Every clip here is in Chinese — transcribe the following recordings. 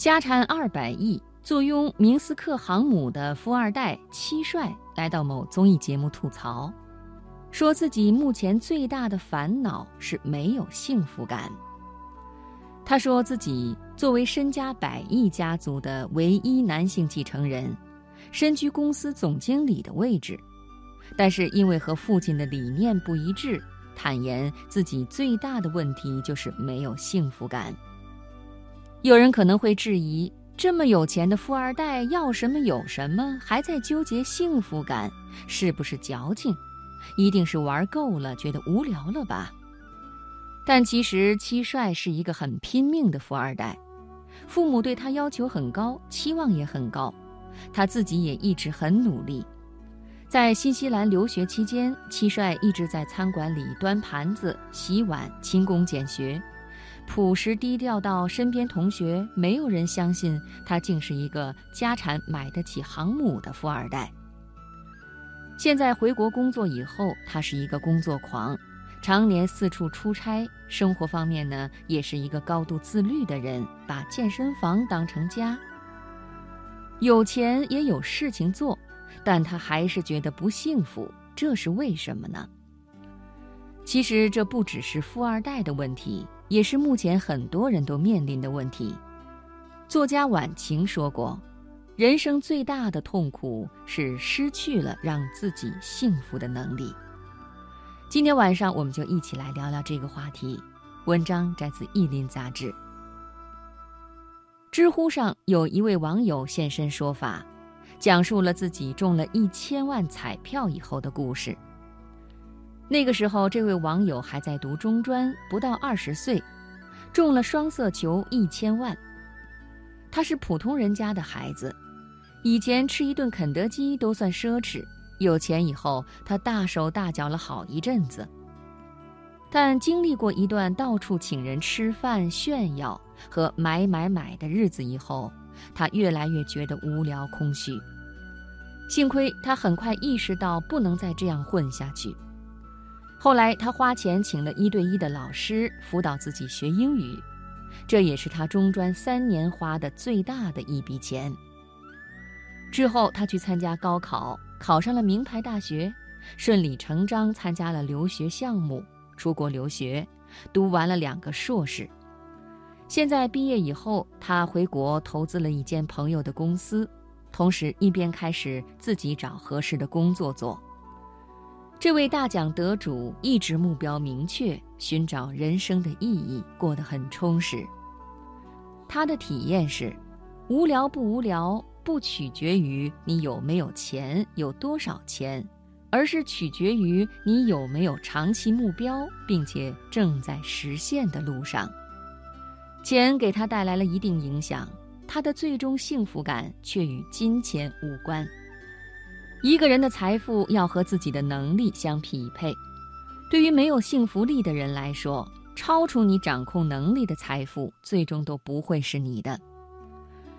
家产二百亿、坐拥明斯克航母的富二代戚帅来到某综艺节目吐槽，说自己目前最大的烦恼是没有幸福感。他说自己作为身家百亿家族的唯一男性继承人，身居公司总经理的位置，但是因为和父亲的理念不一致，坦言自己最大的问题就是没有幸福感。有人可能会质疑：这么有钱的富二代要什么有什么，还在纠结幸福感，是不是矫情？一定是玩够了，觉得无聊了吧？但其实戚帅是一个很拼命的富二代，父母对他要求很高，期望也很高，他自己也一直很努力。在新西兰留学期间，戚帅一直在餐馆里端盘子、洗碗，勤工俭学。朴实低调到身边同学没有人相信他竟是一个家产买得起航母的富二代。现在回国工作以后，他是一个工作狂，常年四处出差。生活方面呢，也是一个高度自律的人，把健身房当成家。有钱也有事情做，但他还是觉得不幸福，这是为什么呢？其实这不只是富二代的问题。也是目前很多人都面临的问题。作家晚晴说过：“人生最大的痛苦是失去了让自己幸福的能力。”今天晚上我们就一起来聊聊这个话题。文章摘自《意林》杂志。知乎上有一位网友现身说法，讲述了自己中了一千万彩票以后的故事。那个时候，这位网友还在读中专，不到二十岁，中了双色球一千万。他是普通人家的孩子，以前吃一顿肯德基都算奢侈。有钱以后，他大手大脚了好一阵子。但经历过一段到处请人吃饭、炫耀和买买买的日子以后，他越来越觉得无聊空虚。幸亏他很快意识到不能再这样混下去。后来，他花钱请了一对一的老师辅导自己学英语，这也是他中专三年花的最大的一笔钱。之后，他去参加高考，考上了名牌大学，顺理成章参加了留学项目，出国留学，读完了两个硕士。现在毕业以后，他回国投资了一间朋友的公司，同时一边开始自己找合适的工作做。这位大奖得主一直目标明确，寻找人生的意义，过得很充实。他的体验是：无聊不无聊，不取决于你有没有钱、有多少钱，而是取决于你有没有长期目标，并且正在实现的路上。钱给他带来了一定影响，他的最终幸福感却与金钱无关。一个人的财富要和自己的能力相匹配。对于没有幸福力的人来说，超出你掌控能力的财富，最终都不会是你的。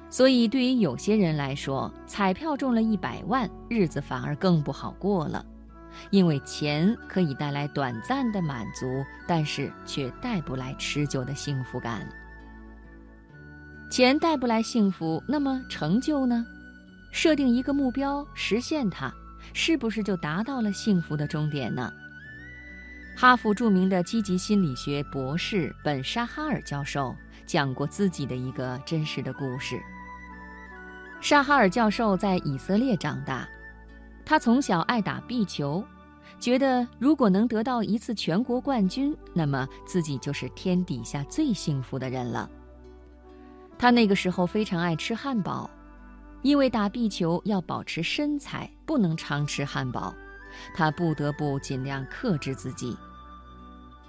所以，对于有些人来说，彩票中了一百万，日子反而更不好过了，因为钱可以带来短暂的满足，但是却带不来持久的幸福感。钱带不来幸福，那么成就呢？设定一个目标，实现它，是不是就达到了幸福的终点呢？哈佛著名的积极心理学博士本沙哈尔教授讲过自己的一个真实的故事。沙哈尔教授在以色列长大，他从小爱打壁球，觉得如果能得到一次全国冠军，那么自己就是天底下最幸福的人了。他那个时候非常爱吃汉堡。因为打壁球要保持身材，不能常吃汉堡，他不得不尽量克制自己。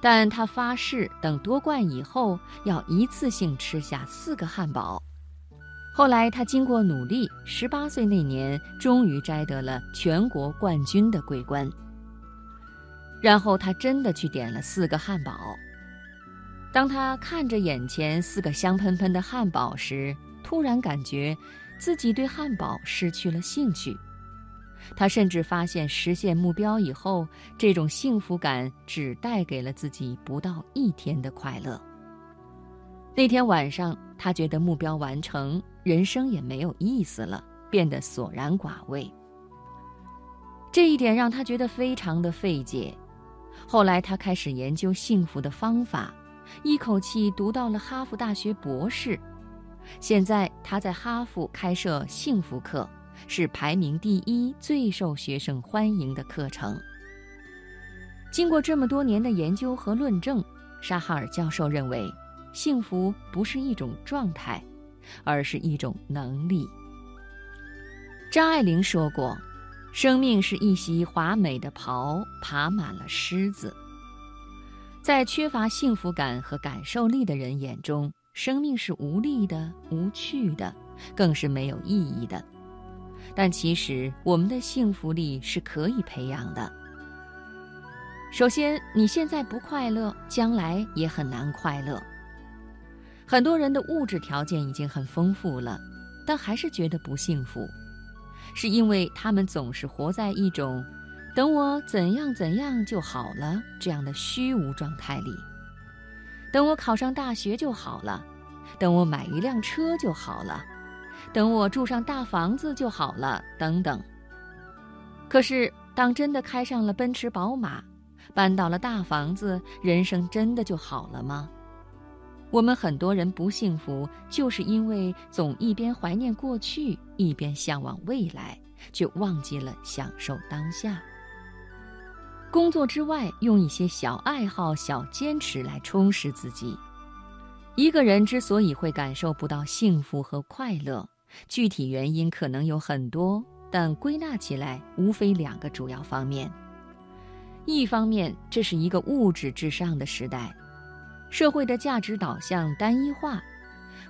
但他发誓，等夺冠以后要一次性吃下四个汉堡。后来他经过努力，十八岁那年终于摘得了全国冠军的桂冠。然后他真的去点了四个汉堡。当他看着眼前四个香喷喷的汉堡时，突然感觉。自己对汉堡失去了兴趣，他甚至发现实现目标以后，这种幸福感只带给了自己不到一天的快乐。那天晚上，他觉得目标完成，人生也没有意思了，变得索然寡味。这一点让他觉得非常的费解。后来，他开始研究幸福的方法，一口气读到了哈佛大学博士。现在，他在哈佛开设幸福课，是排名第一、最受学生欢迎的课程。经过这么多年的研究和论证，沙哈尔教授认为。幸福不是一种状态，而是一种能力。张爱玲说过：“生命是一袭华美的袍，爬满了虱子。”在缺乏幸福感和感受力的人眼中，生命是无力的、无趣的，更是没有意义的。但其实，我们的幸福力是可以培养的。首先，你现在不快乐，将来也很难快乐。很多人的物质条件已经很丰富了，但还是觉得不幸福，是因为他们总是活在一种“等我怎样怎样就好了”这样的虚无状态里。等我考上大学就好了，等我买一辆车就好了，等我住上大房子就好了，等等。可是，当真的开上了奔驰、宝马，搬到了大房子，人生真的就好了吗？我们很多人不幸福，就是因为总一边怀念过去，一边向往未来，却忘记了享受当下。工作之外，用一些小爱好、小坚持来充实自己。一个人之所以会感受不到幸福和快乐，具体原因可能有很多，但归纳起来，无非两个主要方面。一方面，这是一个物质至上的时代。社会的价值导向单一化，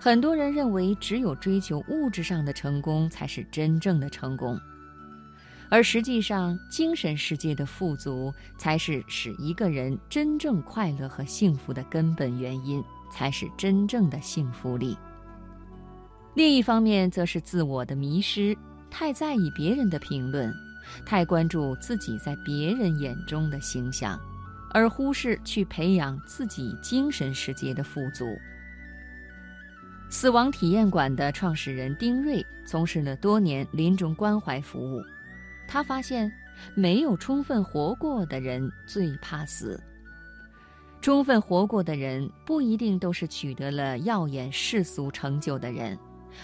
很多人认为只有追求物质上的成功才是真正的成功，而实际上，精神世界的富足才是使一个人真正快乐和幸福的根本原因，才是真正的幸福力。另一方面，则是自我的迷失，太在意别人的评论，太关注自己在别人眼中的形象。而忽视去培养自己精神世界的富足。死亡体验馆的创始人丁瑞从事了多年临终关怀服务，他发现，没有充分活过的人最怕死。充分活过的人不一定都是取得了耀眼世俗成就的人，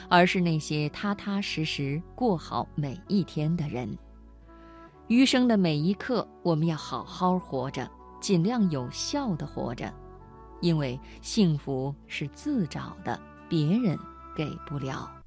而是那些踏踏实实过好每一天的人。余生的每一刻，我们要好好活着。尽量有效的活着，因为幸福是自找的，别人给不了。